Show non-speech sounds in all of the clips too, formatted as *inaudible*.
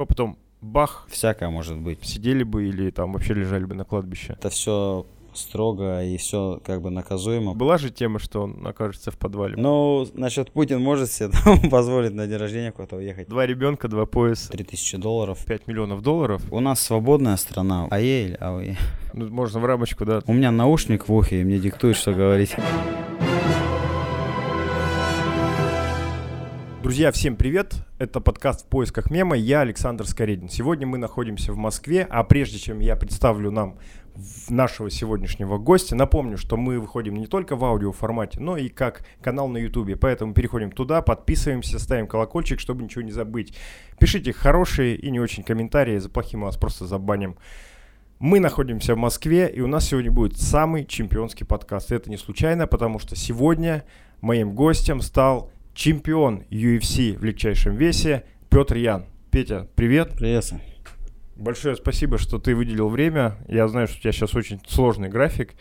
А потом бах, Всякое может быть. сидели бы или там вообще лежали бы на кладбище. Это все строго и все как бы наказуемо. Была же тема, что он окажется в подвале. Ну, значит, Путин может себе там *laughs* позволить на день рождения куда-то уехать. Два ребенка, два пояса, 3000 долларов. 5 миллионов долларов. У нас свободная страна. А ей или а вы? Ну, можно в рамочку, да. У меня наушник в ухе, и мне диктует, что говорить. Друзья, всем привет! Это подкаст «В поисках мема». Я Александр Скоредин. Сегодня мы находимся в Москве, а прежде чем я представлю нам нашего сегодняшнего гостя, напомню, что мы выходим не только в аудиоформате, но и как канал на Ютубе. Поэтому переходим туда, подписываемся, ставим колокольчик, чтобы ничего не забыть. Пишите хорошие и не очень комментарии, за плохие мы вас просто забаним. Мы находимся в Москве, и у нас сегодня будет самый чемпионский подкаст. И это не случайно, потому что сегодня моим гостем стал чемпион UFC в легчайшем весе Петр Ян. Петя, привет. Приветствую. Большое спасибо, что ты выделил время. Я знаю, что у тебя сейчас очень сложный график.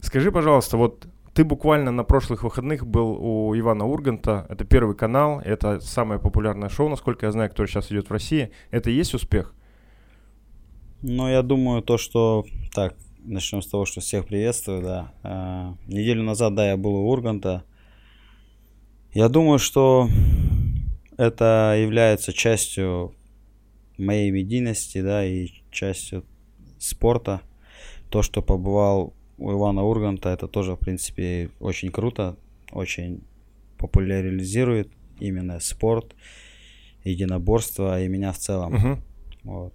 Скажи, пожалуйста, вот ты буквально на прошлых выходных был у Ивана Урганта. Это первый канал, это самое популярное шоу, насколько я знаю, которое сейчас идет в России. Это и есть успех? Ну, я думаю, то, что... Так, начнем с того, что всех приветствую, да. А, неделю назад, да, я был у Урганта. Я думаю, что это является частью моей медийности, да, и частью спорта. То, что побывал у Ивана Урганта, это тоже, в принципе, очень круто, очень популяризирует именно спорт, единоборство и меня в целом. Мгм. Вот.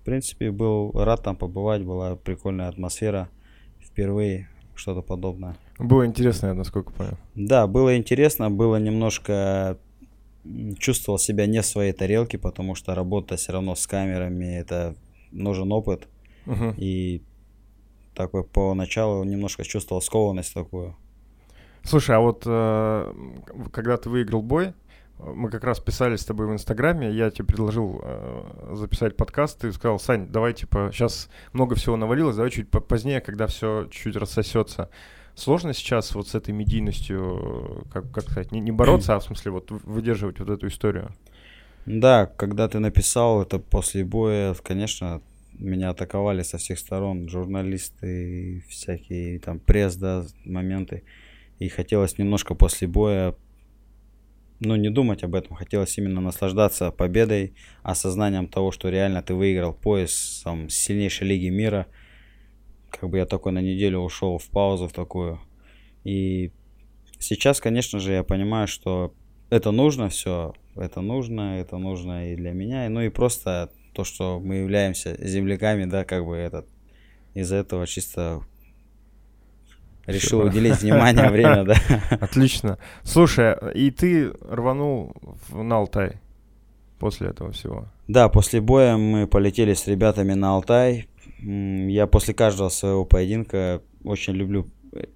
В принципе, был рад там побывать, была прикольная атмосфера. Впервые что-то подобное. Было интересно, я насколько понял. Да, было интересно, было немножко... Чувствовал себя не в своей тарелке, потому что работа все равно с камерами, это нужен опыт. Мгм. И такой поначалу немножко чувствовал скованность такую. Слушай, а вот э, когда ты выиграл бой, мы как раз писали с тобой в Инстаграме, я тебе предложил э, записать подкаст, ты сказал, Сань, давай, типа, сейчас много всего навалилось, давай чуть по- позднее, когда все чуть рассосется. Сложно сейчас вот с этой медийностью, э, как, как сказать, не, не бороться, а в смысле вот выдерживать вот эту историю? Да, когда ты написал это после боя, конечно, меня атаковали со всех сторон журналисты, всякие там пресс, да, моменты. И хотелось немножко после боя, ну, не думать об этом, хотелось именно наслаждаться победой, осознанием того, что реально ты выиграл пояс там, сильнейшей лиги мира. Как бы я такой на неделю ушел в паузу в такую. И сейчас, конечно же, я понимаю, что это нужно все, это нужно, это нужно и для меня, ну и просто то, что мы являемся земляками, да, как бы этот, из-за этого чисто решил уделить внимание, время, *laughs* да. Отлично. Слушай, и ты рванул на Алтай после этого всего? Да, после боя мы полетели с ребятами на Алтай. Я после каждого своего поединка очень люблю э,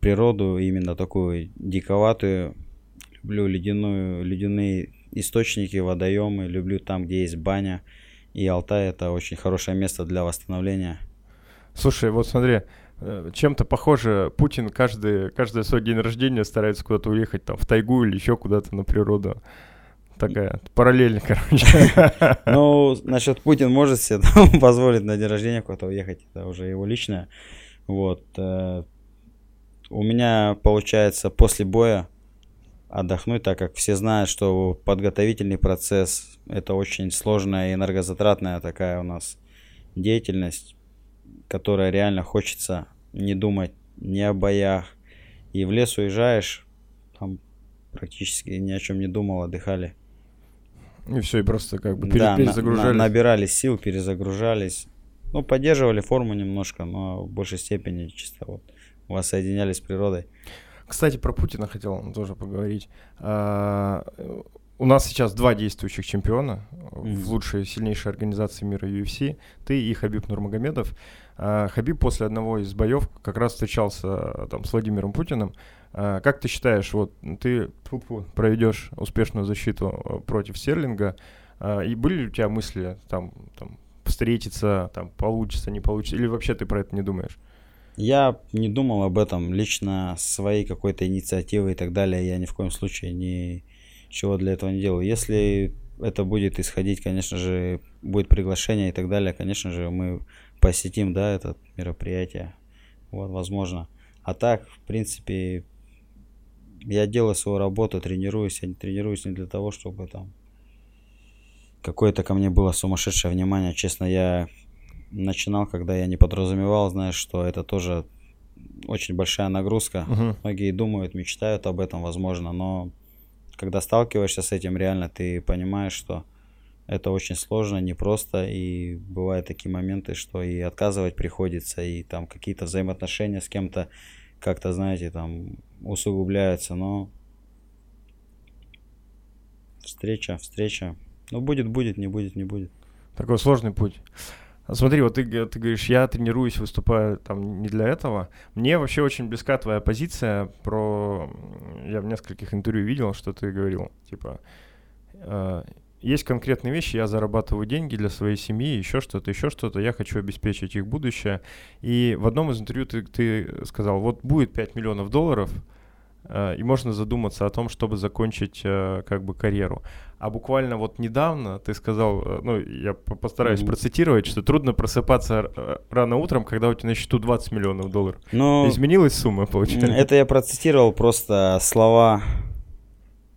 природу, именно такую диковатую. Люблю ледяную, ледяные источники, водоемы, люблю там, где есть баня. И Алтай это очень хорошее место для восстановления. Слушай, вот смотри, э, чем-то похоже, Путин каждый, каждый свой день рождения старается куда-то уехать, там, в тайгу или еще куда-то на природу. Такая, параллельно, *laughs* короче. Ну, значит, Путин может себе *laughs* позволить на день рождения куда-то уехать, это уже его личное. Вот. э, У меня получается после боя отдохнуть, так как все знают, что подготовительный процесс это очень сложная и энергозатратная такая у нас деятельность, которая реально хочется не думать ни о боях. И в лес уезжаешь, там практически ни о чем не думал, отдыхали. И все, и просто как бы пере- Да, на- перезагружались. на- набирали сил, перезагружались. Ну, поддерживали форму немножко, но в большей степени чисто вот воссоединялись с природой. Кстати, про Путина хотел тоже поговорить. А, У нас сейчас два действующих чемпиона Мгм. в лучшей, сильнейшей организации мира UFC. Ты и Хабиб Нурмагомедов. А, Хабиб после одного из боев как раз встречался а, там с Владимиром Путиным. А, Как ты считаешь, вот ты проведешь успешную защиту э, против Стерлинга? А, И были ли у тебя мысли там, там встретиться, там получится, не получится, или вообще ты про это не думаешь? Я не думал об этом лично своей какой-то инициативы и так далее. Я ни в коем случае ничего для этого не делал. Если это будет исходить, конечно же, будет приглашение и так далее, конечно же, мы посетим, да, это мероприятие. Вот, возможно. А так, в принципе, я делаю свою работу, тренируюсь. Я не тренируюсь не для того, чтобы там какое-то ко мне было сумасшедшее внимание. Честно, я начинал, когда я не подразумевал, знаешь, что это тоже очень большая нагрузка. Мгм. Многие думают, мечтают об этом, возможно, но когда сталкиваешься с этим, реально ты понимаешь, что это очень сложно, непросто, и бывают такие моменты, что и отказывать приходится, и там какие-то взаимоотношения с кем-то как-то, знаете, там усугубляются, но встреча, встреча. Ну, будет, будет, не будет, не будет. Такой сложный путь. Смотри, вот ты, ты говоришь, я тренируюсь, выступаю там не для этого. Мне вообще очень близка твоя позиция про... Я в нескольких интервью видел, что ты говорил, типа, э, есть конкретные вещи, я зарабатываю деньги для своей семьи, еще что-то, еще что-то, я хочу обеспечить их будущее. И в одном из интервью ты, ты сказал, вот будет 5 миллионов долларов, э, и можно задуматься о том, чтобы закончить э, как бы карьеру. А буквально вот недавно ты сказал, э, ну, я по- постараюсь Мгм. процитировать, что трудно просыпаться э, рано утром, когда у тебя на счету 20 миллионов долларов. Но Изменилась сумма, получается? это я процитировал просто слова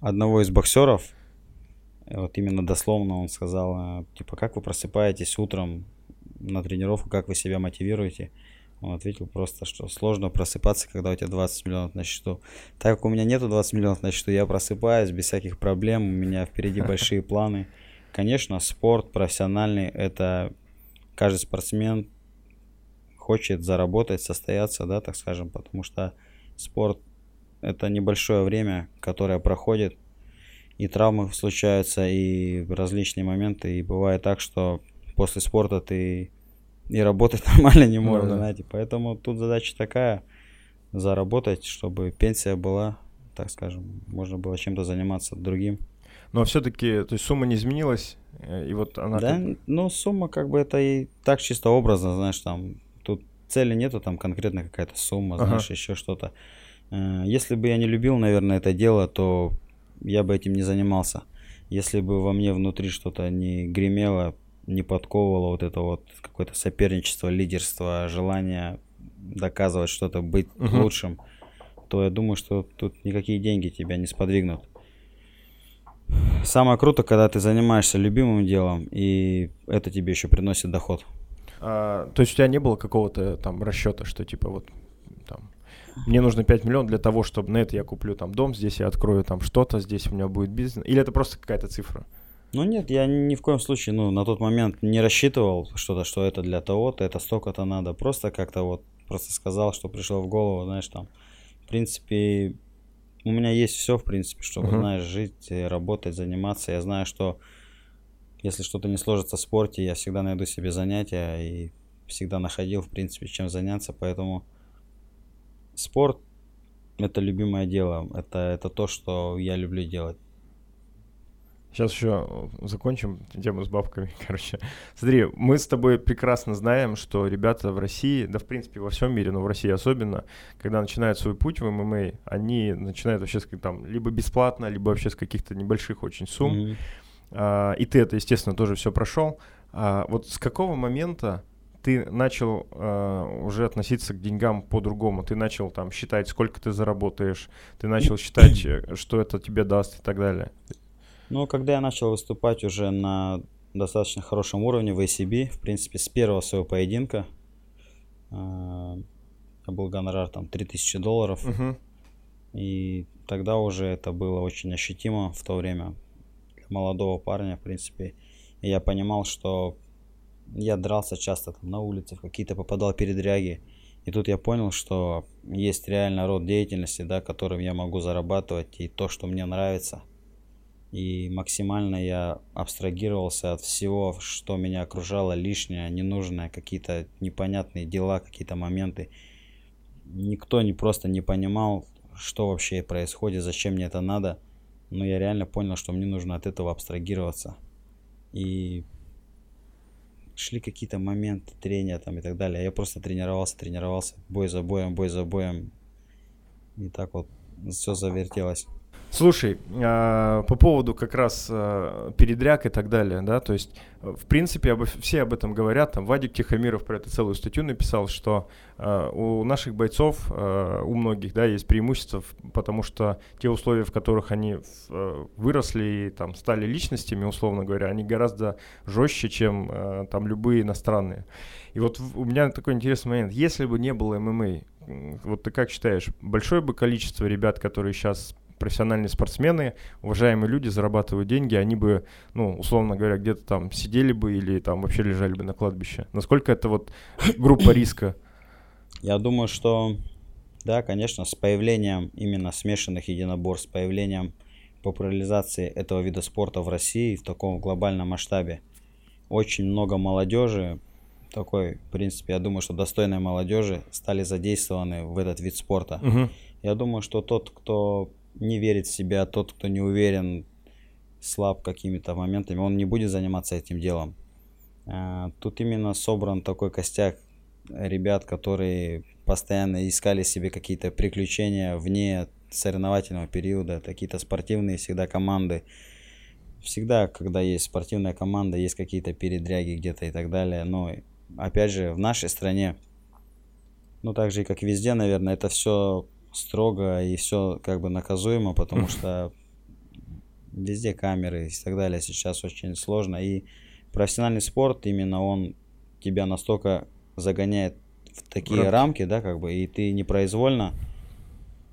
одного из боксеров. Вот именно дословно он сказал, э, типа, как вы просыпаетесь утром на тренировку, как вы себя мотивируете? Он ответил просто, что сложно просыпаться, когда у тебя 20 миллионов на счету. Так как у меня нету 20 миллионов на счету, я просыпаюсь без всяких проблем, у меня впереди *laughs* большие планы. Конечно, спорт профессиональный, это каждый спортсмен хочет заработать, состояться, да, так скажем, потому что спорт это небольшое время, которое проходит, и травмы случаются, и различные моменты, и бывает так, что после спорта ты и работать *laughs* нормально не Ну можешь, да. знаете, поэтому тут задача такая, заработать, чтобы пенсия была, так скажем, можно было чем-то заниматься другим. Но все-таки, то есть сумма не изменилась, э, и вот она... Да, как ну сумма как бы это и так чисто образно, знаешь, там тут цели нету, там конкретно какая-то сумма, Ага. знаешь, еще что-то. Э, Если бы я не любил, наверное, это дело, то я бы этим не занимался. Если бы во мне внутри что-то не гремело, не подковывало вот это вот какое-то соперничество, лидерство, желание доказывать что-то, быть Мгм. лучшим, то я думаю, что тут никакие деньги тебя не сподвигнут. Самое круто, когда ты занимаешься любимым делом, и это тебе еще приносит доход. А, то есть у тебя не было какого-то там расчета, что типа вот мне нужно 5 миллионов для того, чтобы на это я куплю там дом, здесь я открою там что-то, здесь у меня будет бизнес. Или это просто какая-то цифра? Ну нет, я ни в коем случае, ну, на тот момент не рассчитывал что-то, что это для того-то, это столько-то надо. Просто как-то вот, просто сказал, что пришло в голову, знаешь, там, в принципе, у меня есть все, в принципе, чтобы, Мгм. знаешь, жить, э, работать, заниматься. Я знаю, что если что-то не сложится в спорте, я всегда найду себе занятия и всегда находил, в принципе, чем заняться, поэтому спорт – это любимое дело, это, это то, что я люблю делать. Сейчас еще закончим тему с бабками, *laughs* короче. Смотри, мы с тобой прекрасно знаем, что ребята в России, да в принципе во всем мире, но в России особенно, когда начинают свой путь в ММА, они начинают вообще с, там либо бесплатно, либо вообще с каких-то небольших очень сумм. Мгм. А, и ты это, естественно, тоже все прошел. А, вот с какого момента ты начал а, уже относиться к деньгам по-другому? Ты начал там считать, сколько ты заработаешь, ты начал считать, э, *coughs* что это тебе даст и так далее. Ну, когда я начал выступать уже на достаточно хорошем уровне в ACB, в принципе, с первого своего поединка, э, был гонорар там 3000 долларов, Мгм. и тогда уже это было очень ощутимо в то время для молодого парня, в принципе. И я понимал, что я дрался часто там на улице, в какие-то попадал передряги. И тут я понял, что есть реально род деятельности, да, которым я могу зарабатывать, и то, что мне нравится. И максимально я абстрагировался от всего, что меня окружало, лишнее, ненужное, какие-то непонятные дела, какие-то моменты. Никто не просто не понимал, что вообще происходит, зачем мне это надо. Но я реально понял, что мне нужно от этого абстрагироваться. И шли какие-то моменты трения там и так далее. Я просто тренировался, тренировался, бой за боем, бой за боем. И так вот все завертелось. Слушай, а, по поводу как раз а, передряг и так далее, да, то есть, э, в принципе, все об этом говорят, там, Вадик Тихомиров про это целую статью написал, что а, у наших бойцов, у многих, да, есть преимущество, потому что те условия, в которых они выросли и там стали личностями, условно говоря, они гораздо жестче, чем там любые иностранные. И вот у меня такой интересный момент, если бы не было ММА, вот ты как считаешь, большое бы количество ребят, которые сейчас профессиональные спортсмены, уважаемые люди зарабатывают деньги, они бы, ну, условно говоря, где-то там сидели бы или там вообще лежали бы на кладбище. Насколько это вот группа *coughs* риска? Я думаю, что да, конечно, с появлением именно смешанных единоборств, с появлением популяризации этого вида спорта в России в таком глобальном масштабе, очень много молодежи, такой, в принципе, я думаю, что достойной молодежи стали задействованы в этот вид спорта. Угу. Я думаю, что тот, кто не верит в себя, тот, кто не уверен, слаб какими-то моментами, он не будет заниматься этим делом. А, тут именно собран такой костяк ребят, которые постоянно искали себе какие-то приключения вне соревновательного периода, какие-то спортивные всегда команды. Всегда, когда есть спортивная команда, есть какие-то передряги где-то и так далее. Но, опять же, в нашей стране, ну, так же как везде, наверное, это все строго и все как бы наказуемо, потому *laughs* что везде камеры и так далее сейчас очень сложно. И профессиональный спорт, именно он тебя настолько загоняет в такие рамки, рамки да, как бы, и ты непроизвольно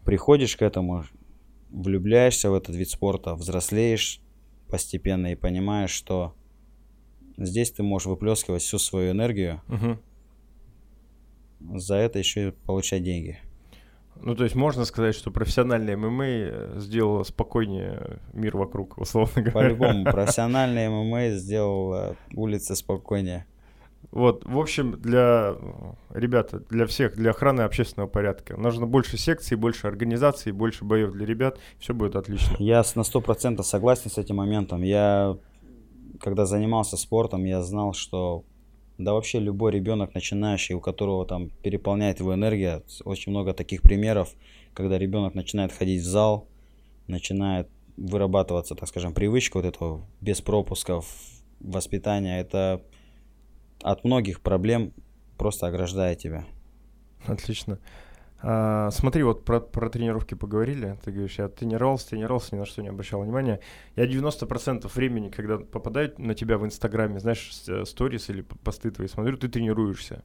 приходишь к этому, влюбляешься в этот вид спорта, взрослеешь постепенно и понимаешь, что здесь ты можешь выплескивать всю свою энергию, угу. за это еще и получать деньги. Ну, то есть можно сказать, что профессиональный ММА э, сделал спокойнее мир вокруг, условно говоря. По-любому, *laughs* профессиональный ММА сделал улицы спокойнее. Вот, в общем, для ребята, для всех, для охраны общественного порядка нужно больше секций, больше организаций, больше боев для ребят, все будет отлично. Я на сто процентов согласен с этим моментом. Я, когда занимался спортом, я знал, что да вообще любой ребенок начинающий, у которого там переполняет его энергия, очень много таких примеров, когда ребенок начинает ходить в зал, начинает вырабатываться, так скажем, привычка вот этого без пропусков воспитания, это от многих проблем просто ограждает тебя. Отлично. А, смотри, вот про, про тренировки поговорили. Ты говоришь, я тренировался, тренировался, ни на что не обращал внимания. Я 90% времени, когда попадаю на тебя в Инстаграме, знаешь, э, сторис или посты твои смотрю, ты тренируешься.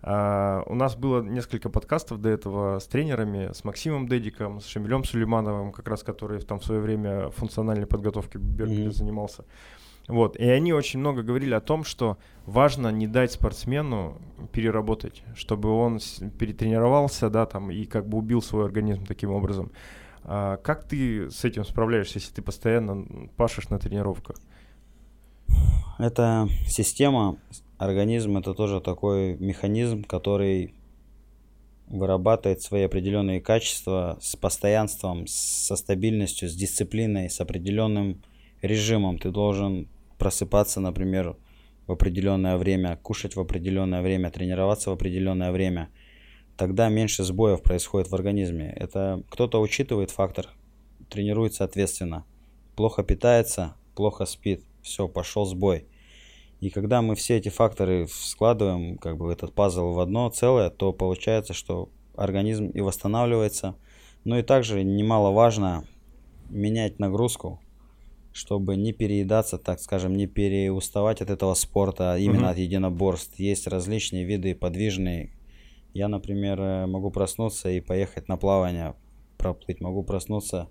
А, у нас было несколько подкастов до этого с тренерами, с Максимом Дедиком, с Шамилем Сулеймановым, как раз который там в свое время функциональной подготовкой Беркли mm-hmm. занимался. Вот. И они очень много говорили о том, что важно не дать спортсмену переработать, чтобы он перетренировался, да, там, и как бы убил свой организм таким образом. А как ты с этим справляешься, если ты постоянно пашешь на тренировках? Это система, организм это тоже такой механизм, который вырабатывает свои определенные качества с постоянством, со стабильностью, с дисциплиной, с определенным режимом. Ты должен просыпаться, например, в определенное время, кушать в определенное время, тренироваться в определенное время, тогда меньше сбоев происходит в организме. Это кто-то учитывает фактор, тренирует соответственно. Плохо питается, плохо спит, все, пошел сбой. И когда мы все эти факторы складываем, как бы этот пазл в одно целое, то получается, что организм и восстанавливается. Ну и также немаловажно менять нагрузку, чтобы не переедаться, так скажем, не переуставать от этого спорта, а именно угу. от единоборств. Есть различные виды подвижные. Я, например, э, могу проснуться и поехать на плавание, проплыть. Могу проснуться,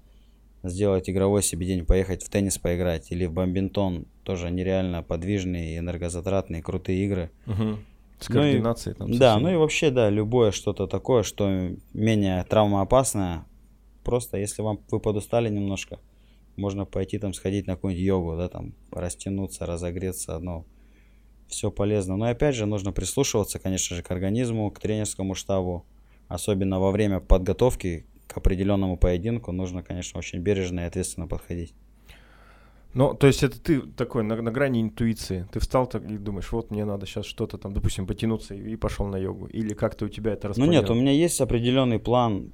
сделать игровой себе день, поехать в теннис поиграть. Или в бомбинтон. Тоже нереально подвижные, энергозатратные, крутые игры. Угу. С координацией ну и, там. Да, ну и вообще, да, любое что-то такое, что менее травмоопасное. Просто если вам вы подустали немножко, можно пойти там сходить на какую-нибудь йогу, да, там растянуться, разогреться, одно. Все полезно. Но опять же, нужно прислушиваться, конечно же, к организму, к тренерскому штабу. Особенно во время подготовки к определенному поединку нужно, конечно, очень бережно и ответственно подходить. Ну, то есть это ты такой на, на грани интуиции. Ты встал так и думаешь, вот мне надо сейчас что-то там, допустим, потянуться и, и пошел на йогу. Или как-то у тебя это распределено? Ну нет, у меня есть определенный план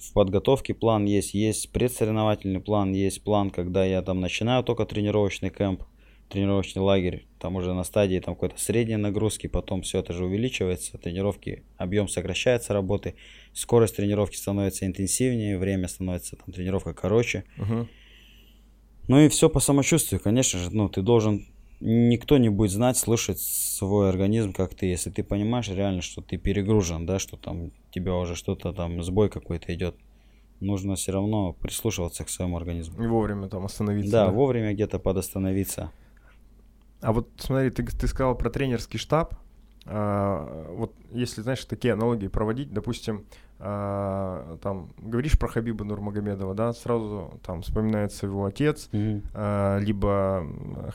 в подготовке план есть, есть предсоревновательный план, есть план, когда я там начинаю только тренировочный кемп, тренировочный лагерь, там уже на стадии там какой-то средней нагрузки, потом все это же увеличивается, тренировки, объем сокращается работы, скорость тренировки становится интенсивнее, время становится там тренировка короче. Мгм. Ну и все по самочувствию, конечно же, ну ты должен, никто не будет знать, слышать свой организм, как ты, если ты понимаешь реально, что ты перегружен, да, что там тебя уже что-то там, сбой какой-то идет, нужно все равно прислушиваться к своему организму. И вовремя там остановиться. Да, вовремя где-то подостановиться. А вот смотри, ты, ты сказал про тренерский штаб. А, вот если, знаешь, такие аналогии проводить, допустим, а, там говоришь про Хабиба Нурмагомедова, да, сразу там вспоминается его отец, Мгм. а, либо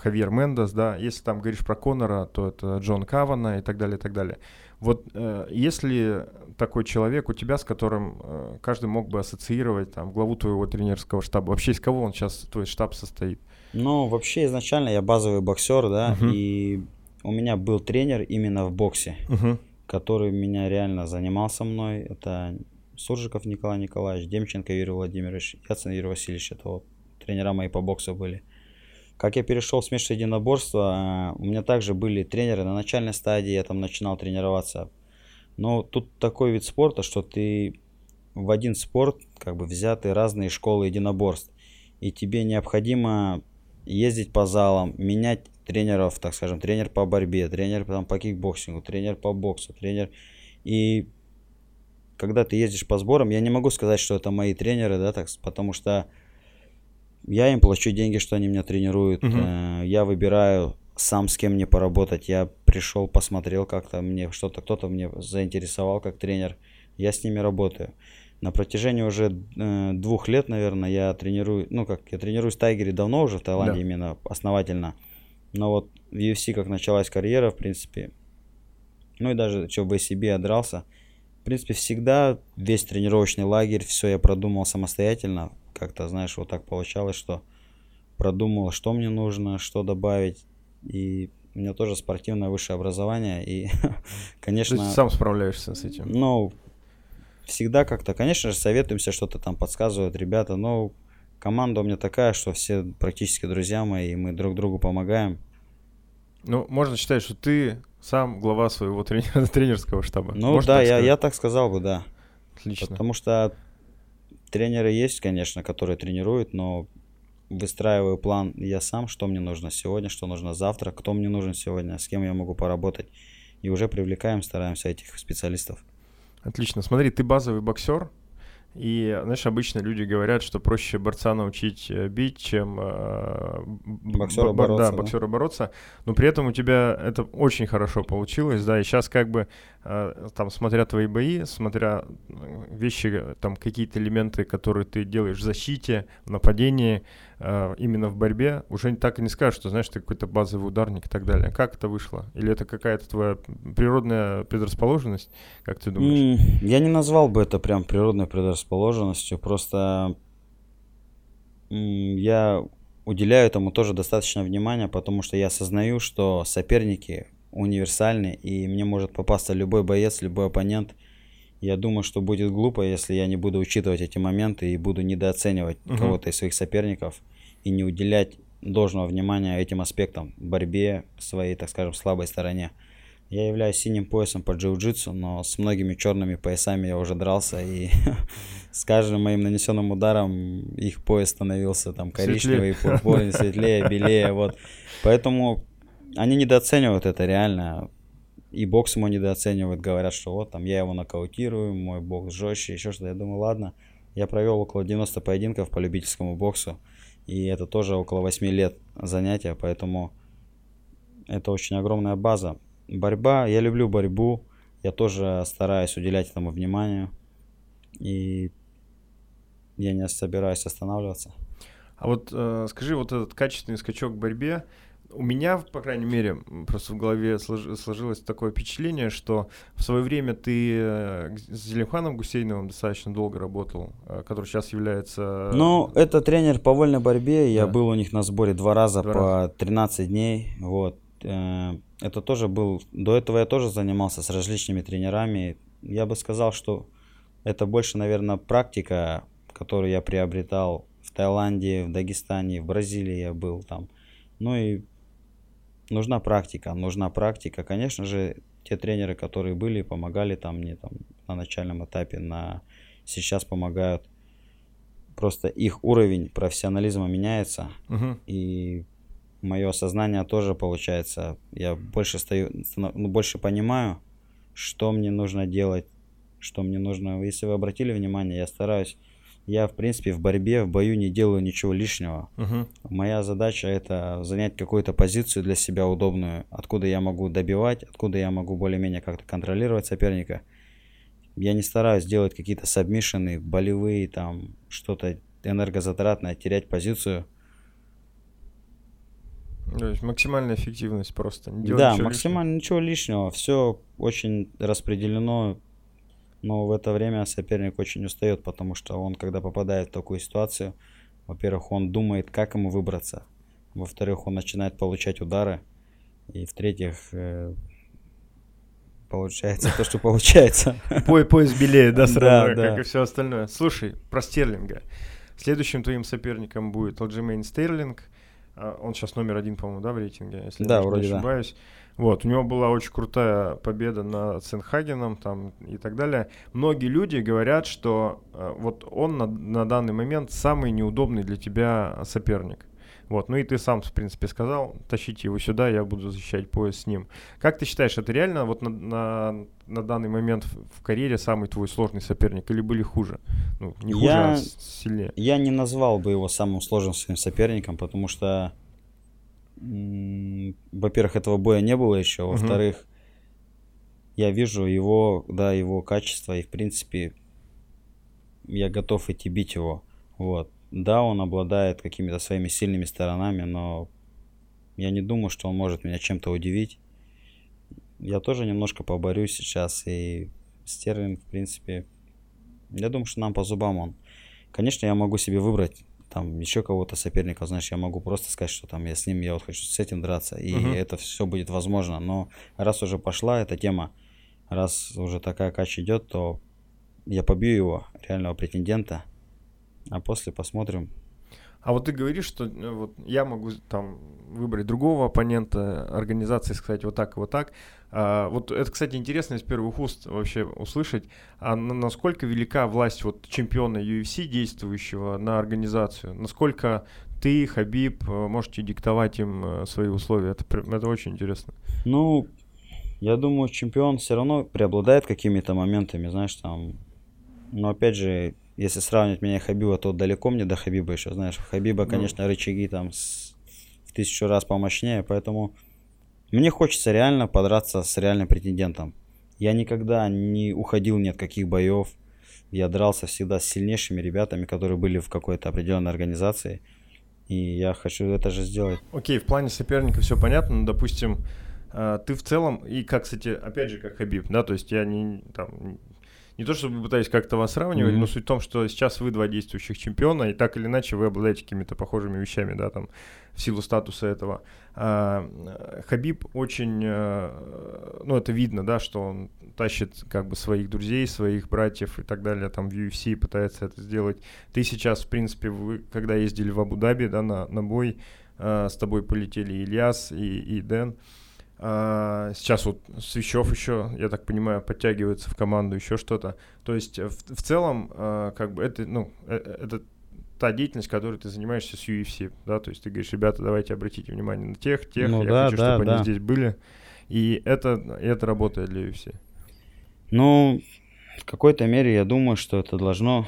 Хавьер Мендес, да, если там говоришь про Конора, то это Джон Кавана и так далее, и так далее. Вот э, если такой человек у тебя, с которым э, каждый мог бы ассоциировать там главу твоего тренерского штаба, вообще из кого он сейчас твой штаб состоит? Ну, вообще изначально я базовый боксер, да, Мгм. и у меня был тренер именно в боксе, Мгм. который меня реально занимался мной. Это Суржиков Николай Николаевич, Демченко Юрий Владимирович, Яцин Юрий Васильевич. Это вот тренера мои по боксу были. Как я перешел в смешанное единоборство, э, у меня также были тренеры на начальной стадии, я там начинал тренироваться. Но тут такой вид спорта, что ты в один спорт как бы взяты разные школы единоборств. И тебе необходимо ездить по залам, менять тренеров, так скажем, тренер по борьбе, тренер там, по кикбоксингу, тренер по боксу, тренер. И когда ты ездишь по сборам, я не могу сказать, что это мои тренеры, да, так, потому что я им плачу деньги, что они меня тренируют. Э, Я выбираю сам с кем мне поработать. Я пришел, посмотрел как-то мне что-то, кто-то мне заинтересовал как тренер. Я с ними работаю. На протяжении уже э, двух лет, наверное, я тренирую, ну как, я тренируюсь в Тайгере давно уже в Таиланде Да. именно основательно. Но вот в UFC как началась карьера, в принципе, ну и даже что в ACB отдрался, в принципе, всегда весь тренировочный лагерь, все я продумал самостоятельно. Как-то, знаешь, вот так получалось, что продумал, что мне нужно, что добавить. И у меня тоже спортивное высшее образование. И, *laughs* То конечно, есть сам справляешься с этим. ну, всегда как-то, конечно же, советуемся, что-то там подсказывают ребята, но команда у меня такая, что все практически друзья мои, и мы друг другу помогаем. Ну, можно считать, что ты сам глава своего трени- *laughs* тренерского штаба. Ну Можно да, я, сказать? я так сказал бы, да. Отлично. Потому что тренеры есть, конечно, которые тренируют, но выстраиваю план я сам, что мне нужно сегодня, что нужно завтра, кто мне нужен сегодня, с кем я могу поработать. И уже привлекаем, стараемся этих специалистов. Отлично. Смотри, ты базовый боксер. И, знаешь, обычно люди говорят, что проще борца научить э, бить, чем э, б- Боксёра б- б- бороться, Да, да? боксера бороться. Но при этом у тебя это очень хорошо получилось, да. И сейчас как бы э, там, смотря твои бои, смотря э, вещи, э, там какие-то элементы, которые ты делаешь в защите, в нападении, именно в борьбе, уже так и не скажешь, что, знаешь, ты какой-то базовый ударник и так далее. Как это вышло? Или это какая-то твоя природная предрасположенность? Как ты думаешь? Я не назвал бы это прям природной предрасположенностью, просто я уделяю этому тоже достаточно внимания, потому что я осознаю, что соперники универсальны, и мне может попасться любой боец, любой оппонент. Я думаю, что будет глупо, если я не буду учитывать эти моменты и буду недооценивать Мгм. кого-то из своих соперников и не уделять должного внимания этим аспектам, борьбе, своей, так скажем, слабой стороне. Я являюсь синим поясом по джиу-джитсу, но с многими черными поясами я уже дрался, и *laughs* с каждым моим нанесенным ударом их пояс становился там коричневый, пурпурный, светлее, *laughs* белее, вот. Поэтому они недооценивают это реально. И бокс мой недооценивают, говорят, что вот там я его нокаутирую, мой бокс жестче, еще что-то. Я думаю, ладно. Я провел около 90 поединков по любительскому боксу, и это тоже около 8 лет занятия, поэтому это очень огромная база. Борьба, я люблю борьбу, я тоже стараюсь уделять этому внимание, и я не собираюсь останавливаться. А вот э, скажи, вот этот качественный скачок в борьбе, у меня, по крайней мере, просто в голове слож- сложилось такое впечатление, что в свое время ты э, с Зелимханом Гусейновым достаточно долго работал, э, который сейчас является... Ну, это тренер по вольной борьбе. Я Да. был у них на сборе два раза Два по 13 дней. Вот. Э, Это тоже был... До этого я тоже занимался с различными тренерами. Я бы сказал, что это больше, наверное, практика, которую я приобретал в Таиланде, в Дагестане, в Бразилии я был там. Ну и нужна практика, нужна практика. Конечно же, те тренеры, которые были, помогали там мне там на начальном этапе, на сейчас помогают. Просто их уровень профессионализма меняется, Мгм. и мое сознание тоже получается. Я больше стою, ну, больше понимаю, что мне нужно делать, что мне нужно. Если вы обратили внимание, я стараюсь. Я, в принципе, в борьбе, в бою не делаю ничего лишнего. Мгм. Моя задача это занять какую-то позицию для себя удобную, откуда я могу добивать, откуда я могу более-менее как-то контролировать соперника. Я не стараюсь делать какие-то сабмишины, болевые, там, что-то энергозатратное, терять позицию. То есть максимальная эффективность просто. Не да, ничего максимально ничего лишнего. Все очень распределено. Но в это время соперник очень устает, потому что он, когда попадает в такую ситуацию, во-первых, он думает, как ему выбраться. Во-вторых, он начинает получать удары. И в-третьих, э, получается то, что получается. *laughs* Пой- пояс белее, да, сразу, Да, да. как и все остальное. Слушай, про Стерлинга. Следующим твоим соперником будет Алджимейн Стерлинг. А, Он сейчас номер один, по-моему, да, в рейтинге, если Да, я не вроде да. ошибаюсь. Вот, у него была очень крутая победа над Сенхагеном там и так далее. Многие люди говорят, что э, вот он на, на данный момент самый неудобный для тебя соперник. Вот, ну и ты сам, в принципе, сказал, тащите его сюда, я буду защищать пояс с ним. Как ты считаешь, это реально вот на, на, на данный момент в, карьере самый твой сложный соперник или были хуже? Ну, не хуже, Я- а сильнее. Я не назвал бы его самым сложным своим соперником, потому что, во-первых, этого боя не было еще, во-вторых, я вижу его, да, его качество, и в принципе я готов идти бить его. Вот. Да, он обладает какими-то своими сильными сторонами, но я не думаю, что он может меня чем-то удивить. Я тоже немножко поборюсь сейчас, и Стерлинг, в принципе, я думаю, что нам по зубам он. Конечно, я могу себе выбрать там еще кого-то соперника, знаешь, я могу просто сказать, что там я с ним, я вот хочу с этим драться, и Мгм. это все будет возможно. Но раз уже пошла эта тема, раз уже такая кач идет, то я побью его, реального претендента, а после посмотрим. А вот ты говоришь, что э, вот я могу там выбрать другого оппонента, организации сказать вот так и вот так. А, вот это, кстати, интересно из первых уст вообще услышать. А на- насколько велика власть вот чемпиона UFC действующего на организацию? Насколько ты, Хабиб, э, можете диктовать им э, свои условия? Это, это очень интересно. Ну, я думаю, чемпион все равно преобладает какими-то моментами, знаешь, там. Но опять же, если сравнивать меня и Хабиба, то далеко мне до Хабиба еще, знаешь. Хабиба, Ну. конечно, рычаги там с- в тысячу раз помощнее, поэтому мне хочется реально подраться с реальным претендентом. Я никогда не уходил ни от каких боев. Я дрался всегда с сильнейшими ребятами, которые были в какой-то определенной организации. И я хочу это же сделать. Окей, в плане соперника все понятно, но, допустим, э, ты в целом, и как, кстати, опять же, как Хабиб, да, то есть я не, там, не то чтобы пытаюсь как-то вас сравнивать, Мгм. но суть в том, что сейчас вы два действующих чемпиона, и так или иначе вы обладаете какими-то похожими вещами, да, там, в силу статуса этого. А, э, Хабиб очень, э, ну, это видно, да, что он тащит как бы своих друзей, своих братьев и так далее, там, в UFC пытается это сделать. Ты сейчас, в принципе, вы, когда ездили в Абу-Даби, да, на, на бой, э, с тобой полетели Ильяс и, и Дэн. А, сейчас вот Свящев еще, я так понимаю, подтягивается в команду, еще что-то. То есть э, в, в целом, э, как бы это, ну, э, э, это та деятельность, которой ты занимаешься с UFC, да, то есть ты говоришь, ребята, давайте обратите внимание на тех, тех, Ну я да, хочу, да, чтобы да. они здесь были. И это, и это работает для UFC. Ну, в какой-то мере я думаю, что это должно...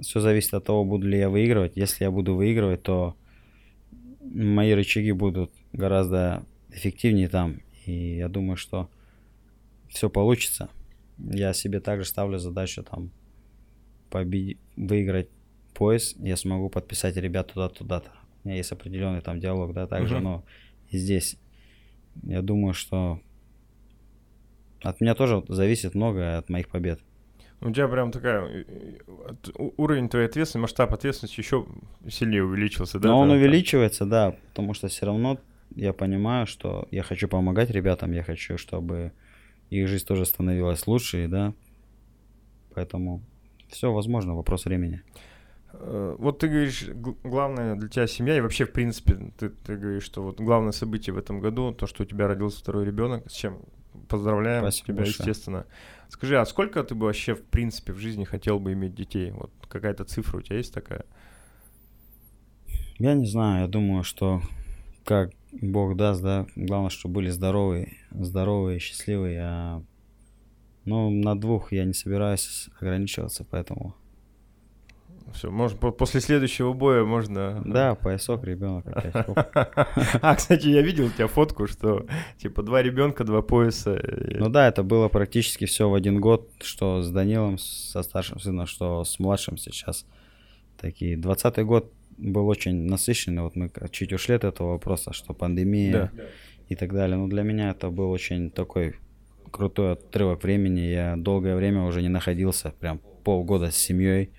Все зависит от того, буду ли я выигрывать. Если я буду выигрывать, то мои рычаги будут гораздо эффективнее там. И я думаю, что все получится. Я себе также ставлю задачу там победить, выиграть пояс. Я смогу подписать ребят туда-то, туда-то. У меня есть определенный там диалог, да, также, Мгм. но и здесь. Я думаю, что от меня тоже зависит многое от моих побед. У тебя прям такая э, уровень твоей ответственности, масштаб ответственности еще сильнее увеличился, да? Но он увеличивается, да, потому что все равно я понимаю, что я хочу помогать ребятам, я хочу, чтобы их жизнь тоже становилась лучше, да. Поэтому все возможно, вопрос времени. Э, вот ты говоришь, главное для тебя семья, и вообще, в принципе, ты, ты говоришь, что вот главное событие в этом году, то, что у тебя родился второй ребенок, с чем поздравляем Спасибо тебя, большое. естественно. Скажи, а сколько ты бы вообще, в принципе, в жизни хотел бы иметь детей? Вот какая-то цифра у тебя есть такая? Я не знаю, я думаю, что как Бог даст, да, главное, чтобы были здоровые, здоровые, счастливые, а ну, на двух я не собираюсь ограничиваться, поэтому все, можно после следующего боя можно. Да, поясок ребенок. *laughs* А, кстати, я видел у тебя фотку, что типа два ребенка, два пояса. Ну да, это было практически все в один год, что с Данилом, со старшим сыном, что с младшим сейчас. Такие. Двадцатый год был очень насыщенный. Вот мы чуть ушли от этого вопроса, что пандемия да. и так далее. Но для меня это был очень такой крутой отрывок времени. Я долгое время уже не находился, прям полгода с семьей.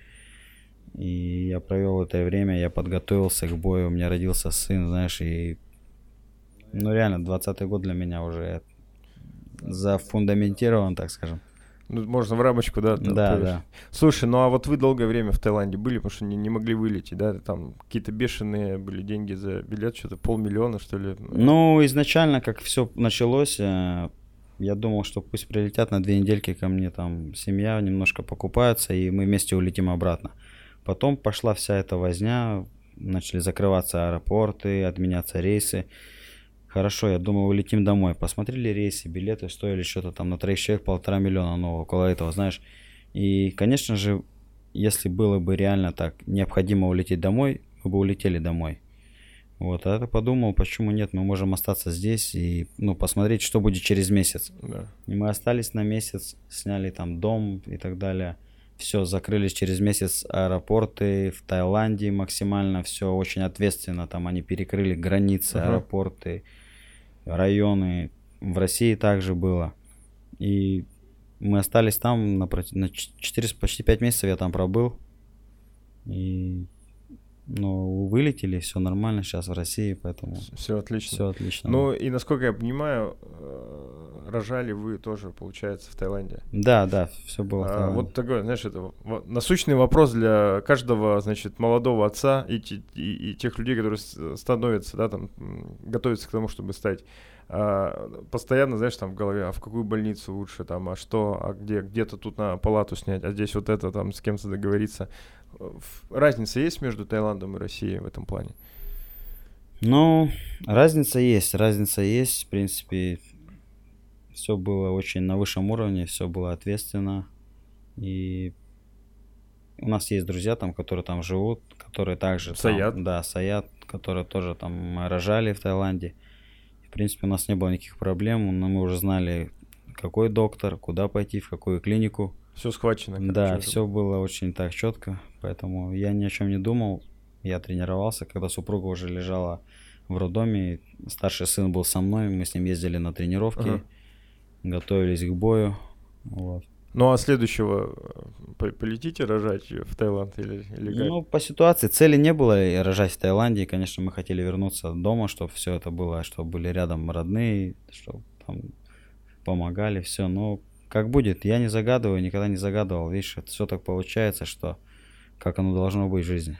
И я провел это время, я подготовился к бою, у меня родился сын, знаешь, и... Ну, реально, 20 год для меня уже зафундаментирован, так скажем. Ну, можно в рамочку, да? Там, да, да. Слушай, ну а вот вы долгое время в Таиланде были, потому что не, не могли вылететь, да? Там какие-то бешеные были деньги за билет, что-то полмиллиона, что ли? Ну, изначально, как все началось, э, я думал, что пусть прилетят на две недельки ко мне, там семья немножко покупается, и мы вместе улетим обратно. Потом пошла вся эта возня, начали закрываться аэропорты, отменяться рейсы. Хорошо, я думаю, улетим домой. Посмотрели рейсы, билеты стоили что-то там на троих человек полтора миллиона, ну, около этого, знаешь. И, конечно же, если было бы реально так необходимо улететь домой, мы бы улетели домой. Вот, а я подумал, почему нет, мы можем остаться здесь и, ну, посмотреть, что будет через месяц. Да. И мы остались на месяц, сняли там дом и так далее все, закрылись через месяц аэропорты в Таиланде максимально, все очень ответственно, там они перекрыли границы, uh-huh. аэропорты, районы, в России также было. И мы остались там на, на 4, почти 5 месяцев я там пробыл. И ну, вылетели, все нормально сейчас в России, поэтому... Все отлично. Все отлично. Ну, и насколько я понимаю, э, рожали вы тоже, получается, в Таиланде. Да, да, все было а, Вот такой, знаешь, это насущный вопрос для каждого, значит, молодого отца и, и, и тех людей, которые становятся, да, там, готовятся к тому, чтобы стать а, постоянно, знаешь, там в голове, а в какую больницу лучше, там, а что, а где, где-то тут на палату снять, а здесь вот это, там, с кем-то договориться. Разница есть между Таиландом и Россией в этом плане? Ну, разница есть, разница есть. В принципе, все было очень на высшем уровне, все было ответственно. И у нас есть друзья там, которые там живут, которые также... Саят? Там, да, Саят, которые тоже там рожали в Таиланде. В принципе, у нас не было никаких проблем, но мы уже знали, какой доктор, куда пойти, в какую клинику. Все схвачено. Да, все было очень так четко, поэтому я ни о чем не думал. Я тренировался, когда супруга уже лежала в роддоме, старший сын был со мной, мы с ним ездили на тренировки, ага. готовились к бою. Вот. Ну а следующего э, полетите рожать в Таиланд или, или как? Ну, по ситуации цели не было рожать в Таиланде. Конечно, мы хотели вернуться дома, чтобы все это было, чтобы были рядом родные, чтобы там помогали, все. Но как будет, я не загадываю, никогда не загадывал. Видишь, это все так получается, что как оно должно быть в жизни.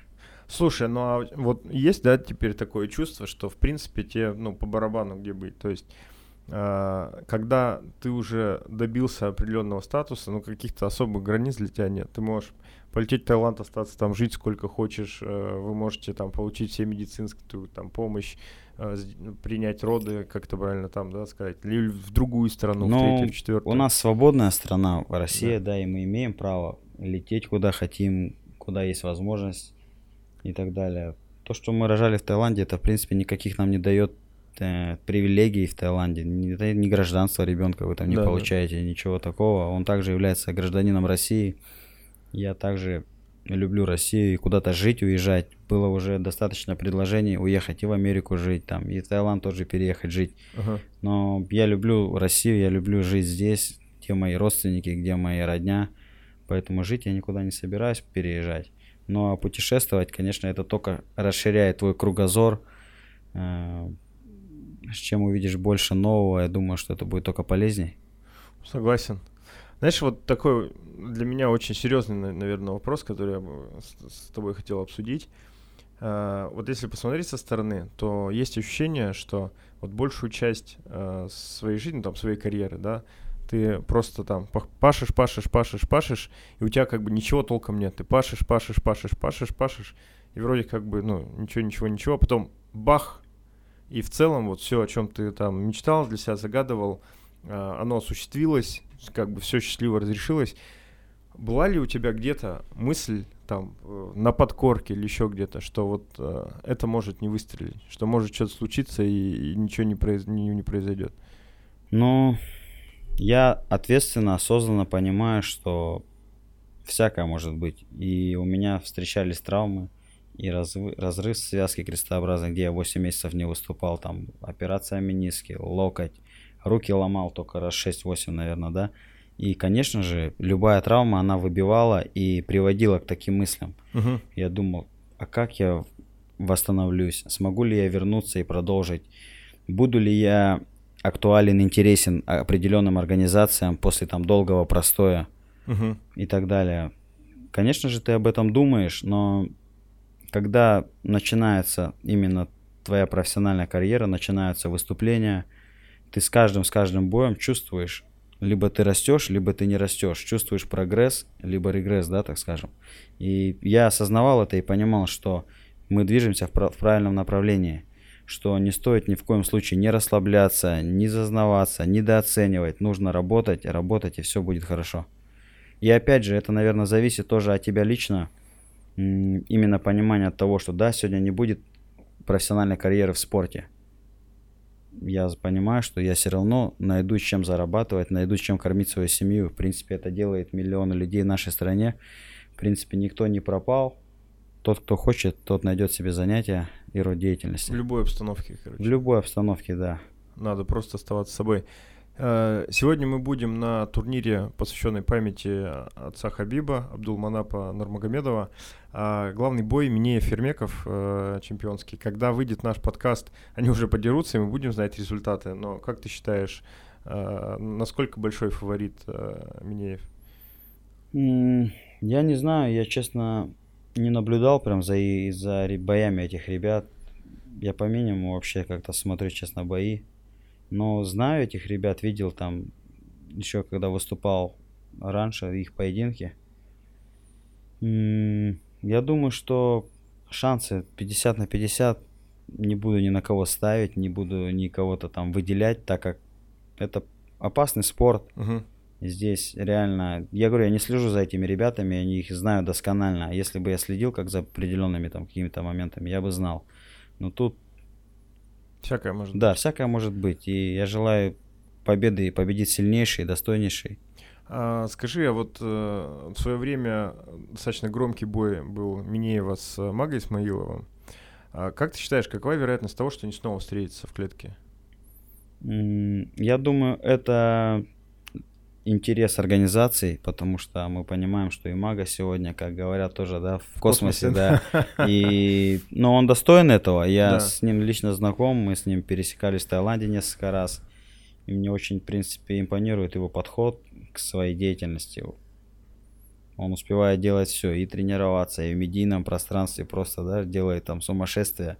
Слушай, ну а вот есть, да, теперь такое чувство, что в принципе те, ну, по барабану где быть. То есть, когда ты уже добился определенного статуса, ну, каких-то особых границ для тебя нет. Ты можешь полететь в Таиланд, остаться там, жить сколько хочешь, э, вы можете там получить все медицинскую там помощь, э, принять роды, как то правильно там, да, сказать, или в другую страну, ну, в третью, в четвертую. У нас свободная страна, Россия, да. да, и мы имеем право лететь куда хотим, куда есть возможность и так далее. То, что мы рожали в Таиланде, это, в принципе, никаких нам не дает э, привилегий в Таиланде. Это не гражданство ребенка вы там не да, получаете, да. ничего такого. Он также является гражданином России. Я также люблю Россию и куда-то жить, уезжать. Было уже достаточно предложений уехать и в Америку жить, там, и в Таиланд тоже переехать жить. Ага. Но я люблю Россию, я люблю жить здесь, где мои родственники, где моя родня. Поэтому жить я никуда не собираюсь переезжать. Ну а путешествовать, конечно, это только расширяет твой кругозор. Чем увидишь больше нового, я думаю, что это будет только полезней. Согласен. Знаешь, вот такой для меня очень серьезный, наверное, вопрос, который я с, тобой хотел обсудить. Uh, вот если посмотреть со стороны, то есть ощущение, что вот большую часть uh, своей жизни, там, своей карьеры, да, ты просто там пашешь, пашешь, пашешь, пашешь, и у тебя как бы ничего толком нет. Ты пашешь, пашешь, пашешь, пашешь, пашешь, и вроде как бы, ну, ничего, ничего, ничего, а потом бах, и в целом вот все, о чем ты там мечтал, для себя загадывал, uh, оно осуществилось, как бы все счастливо разрешилось. Была ли у тебя где-то мысль там э, на подкорке или еще где-то, что вот э, это может не выстрелить, что может что-то случиться и, и ничего не, произ, не, не произойдет? Ну, я ответственно, осознанно понимаю, что всякое может быть. И у меня встречались травмы и разрыв, разрыв связки крестообразной, где я 8 месяцев не выступал, там операция миниски, локоть, руки ломал только раз 6-8, наверное, да. И, конечно же, любая травма, она выбивала и приводила к таким мыслям. Угу. Я думал, а как я восстановлюсь? Смогу ли я вернуться и продолжить? Буду ли я актуален, интересен определенным организациям после там долгого простоя угу. и так далее? Конечно же, ты об этом думаешь, но когда начинается именно твоя профессиональная карьера, начинаются выступления, ты с каждым, с каждым боем чувствуешь, либо ты растешь, либо ты не растешь, чувствуешь прогресс, либо регресс, да, так скажем. И я осознавал это и понимал, что мы движемся в, в правильном направлении, что не стоит ни в коем случае не расслабляться, не зазнаваться, недооценивать, нужно работать, работать, и все будет хорошо. И опять же, это, наверное, зависит тоже от тебя лично, именно понимание того, что да, сегодня не будет профессиональной карьеры в спорте, я понимаю, что я все равно найду чем зарабатывать, найду чем кормить свою семью. В принципе, это делает миллионы людей в нашей стране. В принципе, никто не пропал. Тот, кто хочет, тот найдет себе занятия и род деятельности. В любой обстановке, короче. В любой обстановке, да. Надо просто оставаться собой. Э, сегодня мы будем на турнире, посвященной памяти отца Хабиба, Абдулманапа Нурмагомедова. А, главный бой Минеев Фермеков э, чемпионский. Когда выйдет наш подкаст, они уже подерутся, и мы будем знать результаты. Но как ты считаешь, э, насколько большой фаворит Минеев? Я не знаю, я честно не наблюдал прям за, за боями этих ребят. Я по минимуму вообще как-то смотрю, честно, бои. Но знаю этих ребят, видел там еще когда выступал раньше их поединки. Я думаю, что шансы 50 на 50 не буду ни на кого ставить, не буду ни кого-то там выделять, так как это опасный спорт. Угу. Здесь реально, я говорю, я не слежу за этими ребятами, они их знаю досконально. Если бы я следил как за определенными там какими-то моментами, я бы знал. Но тут Всякое может быть. Да, всякое может быть. И я желаю победы и победить сильнейший и достойнейший. А, скажи, а вот э, в свое время достаточно громкий бой был Минеева с Магой Исмаиловым. А как ты считаешь, какова вероятность того, что они снова встретятся в клетке? Я думаю, это интерес организаций, потому что мы понимаем, что и Мага сегодня, как говорят, тоже, да, в космосе, да. И, но он достоин этого. Я да. с ним лично знаком, мы с ним пересекались в Таиланде несколько раз. И мне очень, в принципе, импонирует его подход к своей деятельности. Он успевает делать все, и тренироваться, и в медийном пространстве просто, да, делает там сумасшествие.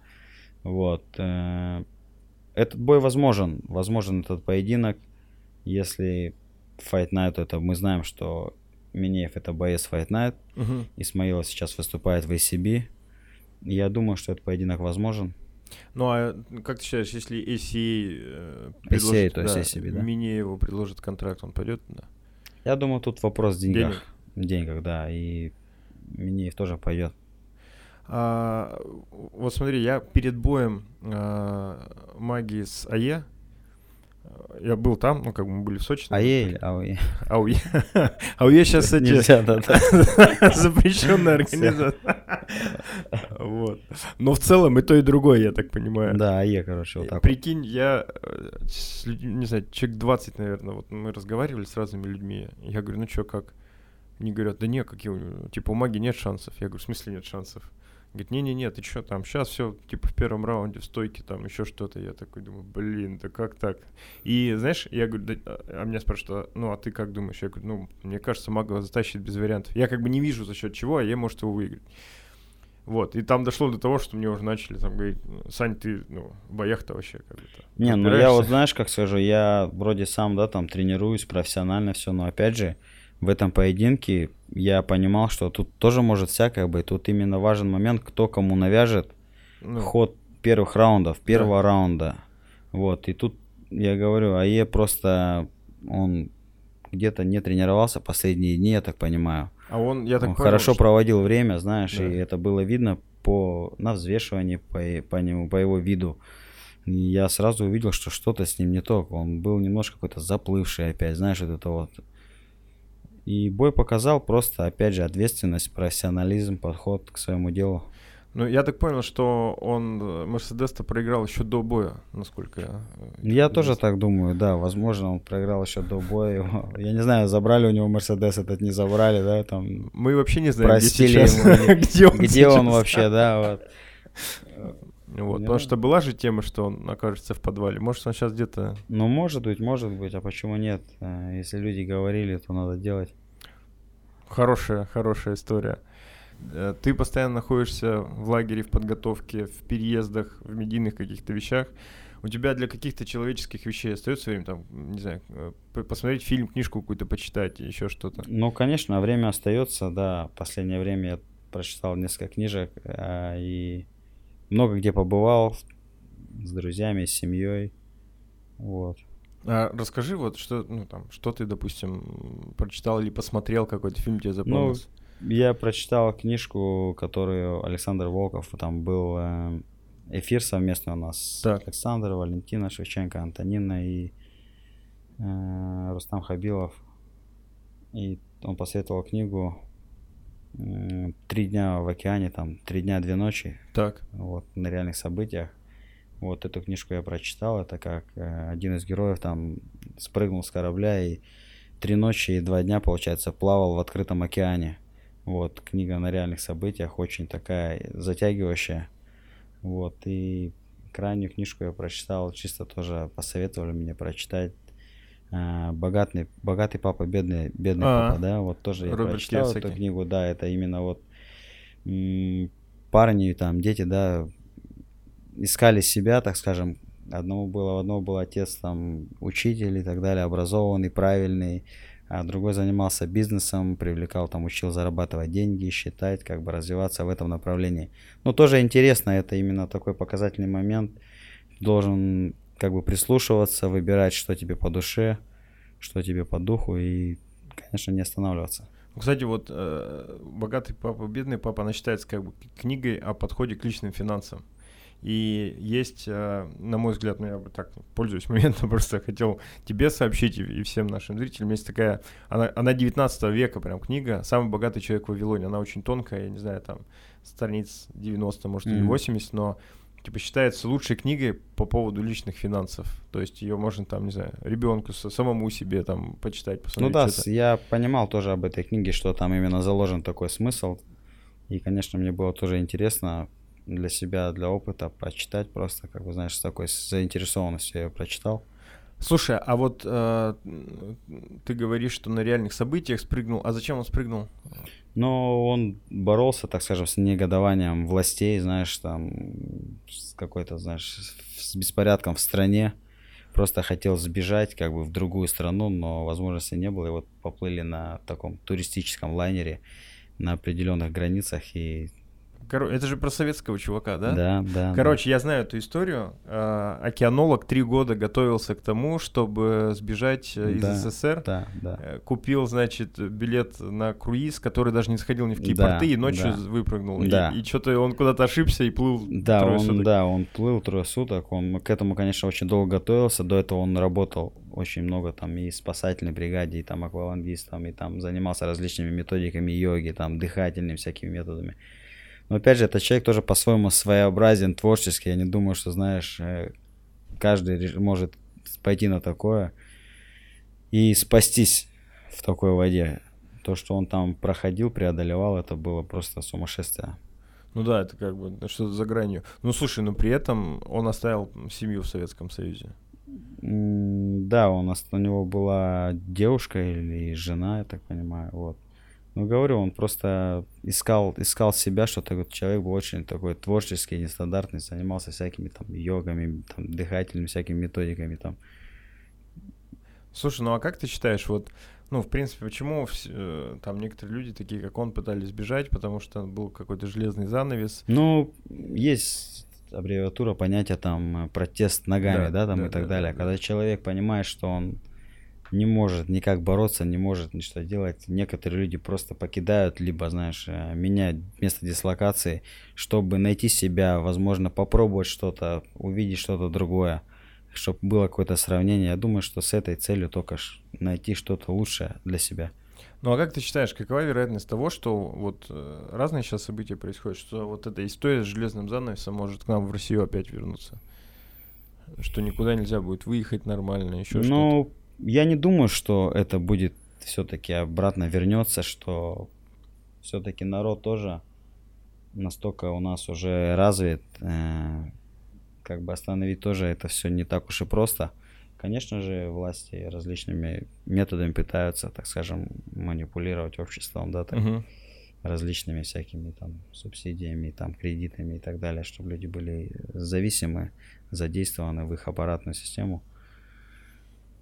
Вот. Э, этот бой возможен, возможен этот поединок, если Fight Night это мы знаем, что Минеев это боец Fight Night. Угу. Исмаилов сейчас выступает в ACB. Я думаю, что этот поединок возможен. Ну а как ты считаешь, если ACA э, предложит, ACA, то да, ACB, да? Минееву предложит контракт, он пойдет? Да? Я думаю, тут вопрос в деньгах. Денег? деньгах, да. И Минеев тоже пойдет. А, вот смотри, я перед боем а, магии с АЕ я был там, ну, как бы мы были в Сочи. АЕ АУЕ? АУЕ. АУЕ сейчас эти... Нельзя, да, да. *laughs* Запрещенная организация. *laughs* Вот. Но в целом и то, и другое, я так понимаю. Да, АЕ, короче, вот так Прикинь, я, э, не знаю, человек 20, наверное, вот мы разговаривали с разными людьми. Я говорю, ну что, как? Они говорят, да нет, какие, типа, у магии нет шансов. Я говорю, в смысле нет шансов? Говорит, не-не-не, ты что там, сейчас все, типа, в первом раунде в стойке, там, еще что-то. Я такой думаю, блин, да как так? И, знаешь, я говорю, да, а, а меня спрашивают, а, ну, а ты как думаешь? Я говорю, ну, мне кажется, Магова затащит без вариантов. Я как бы не вижу за счет чего, а я, может, его выиграть. Вот, и там дошло до того, что мне уже начали там говорить, Сань, ты, ну, в боях-то вообще как бы-то. Не, ну я вот знаешь, как скажу, я вроде сам, да, там тренируюсь профессионально все, но опять же, в этом поединке я понимал, что тут тоже может всякое быть. Тут именно важен момент, кто кому навяжет ну, ход первых раундов, первого да. раунда. Вот, и тут я говорю, АЕ просто, он где-то не тренировался последние дни, я так понимаю. А он, я так он понял, хорошо что... проводил время, знаешь, да. и это было видно по, на взвешивании, по, по, нему, по его виду. И я сразу увидел, что что-то с ним не то. Он был немножко какой-то заплывший опять, знаешь, вот это вот и бой показал просто, опять же, ответственность, профессионализм, подход к своему делу. Ну, я так понял, что он э, Мерседес-то проиграл еще до боя, насколько я... Я тоже так думаю, да. Возможно, он проиграл еще до боя. Я не знаю, забрали у него Мерседес этот, не забрали, да, там... Мы вообще не знаем, где сейчас, *laughs* где он, где он вообще, да, вот. *laughs* Вот, потому что была же тема, что он окажется в подвале. Может, он сейчас где-то... Ну, может быть, может быть, а почему нет? Э, если люди говорили, то надо делать. Хорошая, хорошая история. Э, ты постоянно находишься в лагере, в подготовке, в переездах, в медийных каких-то вещах. У тебя для каких-то человеческих вещей остается время, там, не знаю, э, посмотреть фильм, книжку какую-то почитать, еще что-то? Ну, конечно, время остается, да. Последнее время я прочитал несколько книжек и много где побывал с друзьями, с семьей. Вот. А расскажи вот, что, ну, там, что ты, допустим, прочитал или посмотрел, какой-то фильм тебе запомнился? Ну, я прочитал книжку, которую Александр Волков, там был э, эфир совместный у нас так. Александр, Валентина Шевченко, Антонина и э, Рустам Хабилов. И он посоветовал книгу три дня в океане, там, три дня, две ночи. Так. Вот, на реальных событиях. Вот эту книжку я прочитал. Это как э, один из героев там спрыгнул с корабля и три ночи и два дня, получается, плавал в открытом океане. Вот, книга на реальных событиях, очень такая затягивающая. Вот, и крайнюю книжку я прочитал, чисто тоже посоветовали мне прочитать а, богатый, богатый папа, бедный, бедный А-а-а. папа, да, вот тоже я Роберт прочитал Киосаки. эту книгу, да, это именно вот парни, там, дети, да, искали себя, так скажем, одному было, одного был отец, там, учитель и так далее, образованный, правильный, а другой занимался бизнесом, привлекал, там, учил зарабатывать деньги, считать, как бы развиваться в этом направлении. Но тоже интересно, это именно такой показательный момент, должен как бы прислушиваться, выбирать, что тебе по душе, что тебе по духу и, конечно, не останавливаться. Кстати, вот э, «Богатый папа, бедный папа», она считается как бы книгой о подходе к личным финансам. И есть, э, на мой взгляд, ну я бы так пользуюсь *laughs* моментом, просто хотел тебе сообщить и, всем нашим зрителям, есть такая, она, она 19 века прям книга, «Самый богатый человек в Вавилоне», она очень тонкая, я не знаю, там страниц 90, может, mm-hmm. или 80, но типа считается лучшей книгой по поводу личных финансов. То есть ее можно там, не знаю, ребенку самому себе там почитать, посмотреть. Ну да, что-то. я понимал тоже об этой книге, что там именно заложен такой смысл. И, конечно, мне было тоже интересно для себя, для опыта почитать просто, как бы, знаешь, с такой заинтересованностью я ее прочитал. Слушай, а вот э, ты говоришь, что на реальных событиях спрыгнул. А зачем он спрыгнул? Но он боролся, так скажем, с негодованием властей, знаешь, там, с какой-то, знаешь, с беспорядком в стране. Просто хотел сбежать как бы в другую страну, но возможности не было. И вот поплыли на таком туристическом лайнере на определенных границах и Кор... Это же про советского чувака, да? Да, да. Короче, да. я знаю эту историю. А, океанолог три года готовился к тому, чтобы сбежать э, из да, СССР. Да, да. Э, купил, значит, билет на круиз, который даже не сходил ни в какие да, порты, и ночью да. выпрыгнул. Да. И, и что-то он куда-то ошибся и плыл да, трое он, суток. Да, он плыл трое суток. Он к этому, конечно, очень долго готовился. До этого он работал очень много там и спасательной бригаде, и там аквалангистом, и там занимался различными методиками йоги, там дыхательными всякими методами. Но опять же, этот человек тоже по-своему своеобразен, творческий. Я не думаю, что, знаешь, э, каждый может пойти на такое и спастись в такой воде. То, что он там проходил, преодолевал, это было просто сумасшествие. Ну да, это как бы что-то за гранью. Ну слушай, но при этом он оставил семью в Советском Союзе. Да, у нас у него была девушка или жена, я так понимаю, вот. Ну, говорю, он просто искал, искал себя, что такой человек был очень такой творческий, нестандартный, занимался всякими там йогами, там, дыхательными всякими методиками там. Слушай, ну а как ты считаешь, вот, ну, в принципе, почему э, там некоторые люди, такие как он, пытались сбежать, потому что был какой-то железный занавес? Ну, есть аббревиатура понятия там протест ногами, да, да там да, и так да, далее. Да, Когда да. человек понимает, что он не может никак бороться, не может ничего делать. Некоторые люди просто покидают, либо, знаешь, э, меняют место дислокации, чтобы найти себя, возможно, попробовать что-то, увидеть что-то другое, чтобы было какое-то сравнение. Я думаю, что с этой целью только найти что-то лучшее для себя. Ну а как ты считаешь, какова вероятность того, что вот э, разные сейчас события происходят, что вот эта история с железным занавесом может к нам в Россию опять вернуться? Что никуда нельзя будет выехать нормально, еще ну, что-то? Я не думаю, что это будет все-таки обратно вернется, что все-таки народ тоже настолько у нас уже развит, э, как бы остановить тоже это все не так уж и просто. Конечно же, власти различными методами пытаются, так скажем, манипулировать обществом, да, так, uh различными всякими там субсидиями, там кредитами и так далее, чтобы люди были зависимы, задействованы в их аппаратную систему.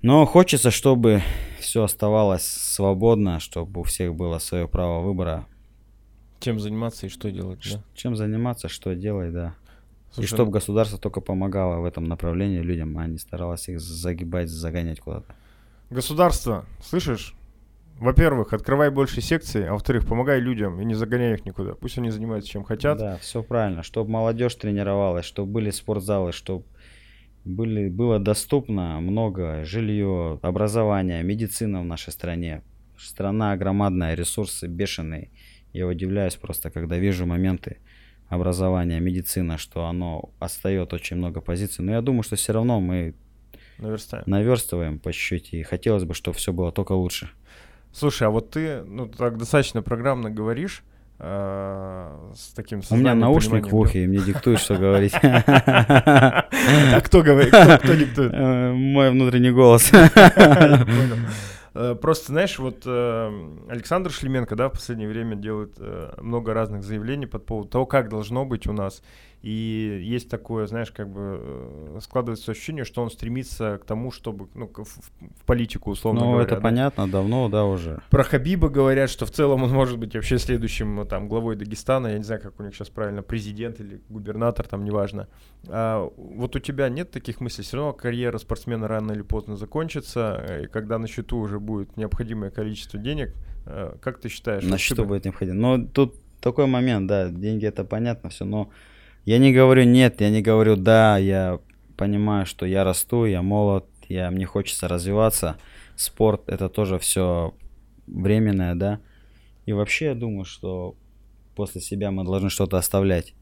Но хочется, чтобы все оставалось свободно, чтобы у всех было свое право выбора. Чем заниматься и что делать, да? Чем заниматься, что делать, да. Слушай, и чтобы ну государство только помогало в этом направлении людям, а не старалось их загибать, загонять куда-то. Государство, слышишь? Во-первых, открывай больше секций, а во-вторых, помогай людям и не загоняй их никуда. Пусть они занимаются чем хотят. Да, все правильно. Чтобы молодежь тренировалась, чтобы были спортзалы, чтобы были, было доступно много жилье, образования, медицина в нашей стране. Страна громадная, ресурсы бешеные. Я удивляюсь просто, когда вижу моменты образования, медицина, что оно остает очень много позиций. Но я думаю, что все равно мы наверстаем, наверстываем по чуть-чуть. И хотелось бы, чтобы все было только лучше. Слушай, а вот ты ну, так достаточно программно говоришь, с таким У меня наушник в ухе, и мне диктует, что говорить. *laughs* А кто говорит? Кто диктует? Э, мой внутренний голос. *laughs* Э, просто, знаешь, вот э, Александр Шлеменко, да, в последнее время делает э, много разных заявлений под поводу того, как должно быть у нас. И есть такое, знаешь, как бы э, складывается ощущение, что он стремится к тому, чтобы, ну, в, в политику, условно ну, говоря. это да. понятно, давно, да, уже. Про Хабиба говорят, что в целом он может быть вообще следующим, ну, там, главой Дагестана, я не знаю, как у них сейчас правильно, президент или губернатор, там, неважно. А, вот у тебя нет таких мыслей? Все равно карьера спортсмена рано или поздно закончится, э, и когда на счету уже будет необходимое количество денег, э, как ты считаешь? На счету бы... будет необходимо. Ну, тут такой момент, да, деньги это понятно все, но я не говорю нет, я не говорю да, я понимаю, что я расту, я молод, я, мне хочется развиваться. Спорт это тоже все временное, да. И вообще я думаю, что после себя мы должны что-то оставлять.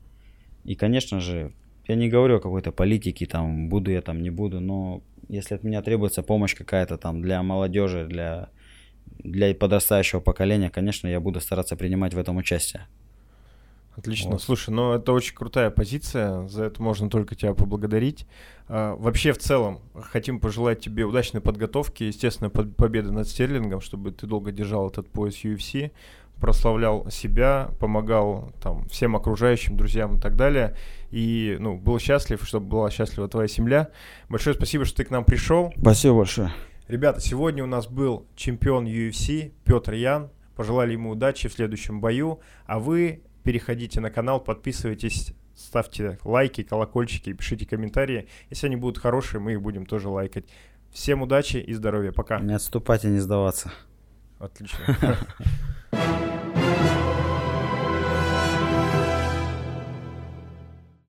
И, конечно же, я не говорю о какой-то политике, там, буду я там, не буду, но если от меня требуется помощь какая-то там для молодежи, для, для подрастающего поколения, конечно, я буду стараться принимать в этом участие. Отлично. Вот. Слушай, ну это очень крутая позиция, за это можно только тебя поблагодарить. А, вообще в целом хотим пожелать тебе удачной подготовки, естественно, под, победы над Стерлингом, чтобы ты долго держал этот пояс UFC, прославлял себя, помогал там всем окружающим, друзьям и так далее. И, ну, был счастлив, чтобы была счастлива твоя семья. Большое спасибо, что ты к нам пришел. Спасибо большое. Ребята, сегодня у нас был чемпион UFC Петр Ян. Пожелали ему удачи в следующем бою. А вы переходите на канал, подписывайтесь, ставьте лайки, колокольчики, пишите комментарии. Если они будут хорошие, мы их будем тоже лайкать. Всем удачи и здоровья. Пока. Не отступать и не сдаваться. Отлично. *laughs*